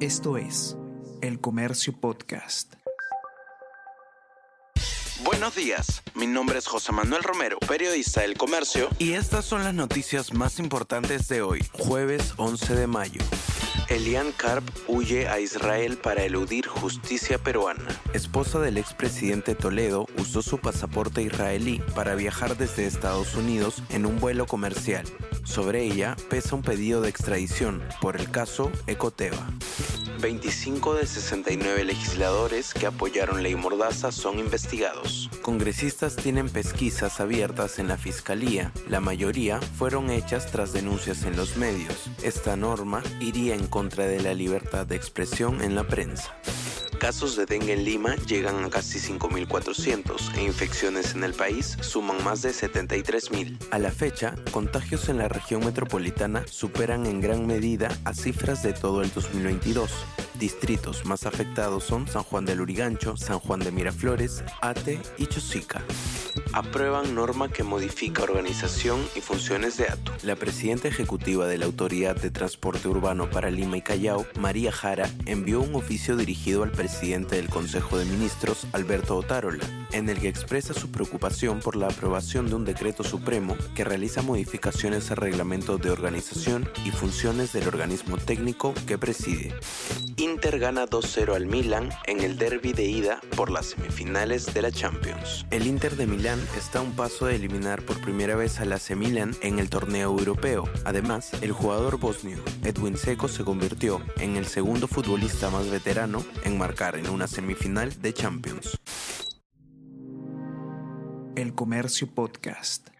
Esto es El Comercio Podcast. Buenos días, mi nombre es José Manuel Romero, periodista del Comercio, y estas son las noticias más importantes de hoy, jueves 11 de mayo. Elian Karp huye a Israel para eludir justicia peruana. Esposa del expresidente Toledo usó su pasaporte israelí para viajar desde Estados Unidos en un vuelo comercial. Sobre ella pesa un pedido de extradición por el caso Ecoteva. 25 de 69 legisladores que apoyaron ley Mordaza son investigados. Congresistas tienen pesquisas abiertas en la Fiscalía. La mayoría fueron hechas tras denuncias en los medios. Esta norma iría en contra de la libertad de expresión en la prensa. Casos de dengue en Lima llegan a casi 5.400 e infecciones en el país suman más de 73.000. A la fecha, contagios en la región metropolitana superan en gran medida a cifras de todo el 2022. Distritos más afectados son San Juan del Urigancho, San Juan de Miraflores, Ate y Chosica aprueban norma que modifica organización y funciones de ATO. La presidenta ejecutiva de la Autoridad de Transporte Urbano para Lima y Callao, María Jara, envió un oficio dirigido al presidente del Consejo de Ministros, Alberto Otárola, en el que expresa su preocupación por la aprobación de un decreto supremo que realiza modificaciones al reglamento de organización y funciones del organismo técnico que preside. Inter gana 2-0 al Milan en el derby de ida por las semifinales de la Champions. El Inter de Milán está a un paso de eliminar por primera vez al AC Milan en el torneo europeo. Además, el jugador bosnio Edwin Seco se convirtió en el segundo futbolista más veterano en marcar en una semifinal de Champions. El Comercio Podcast.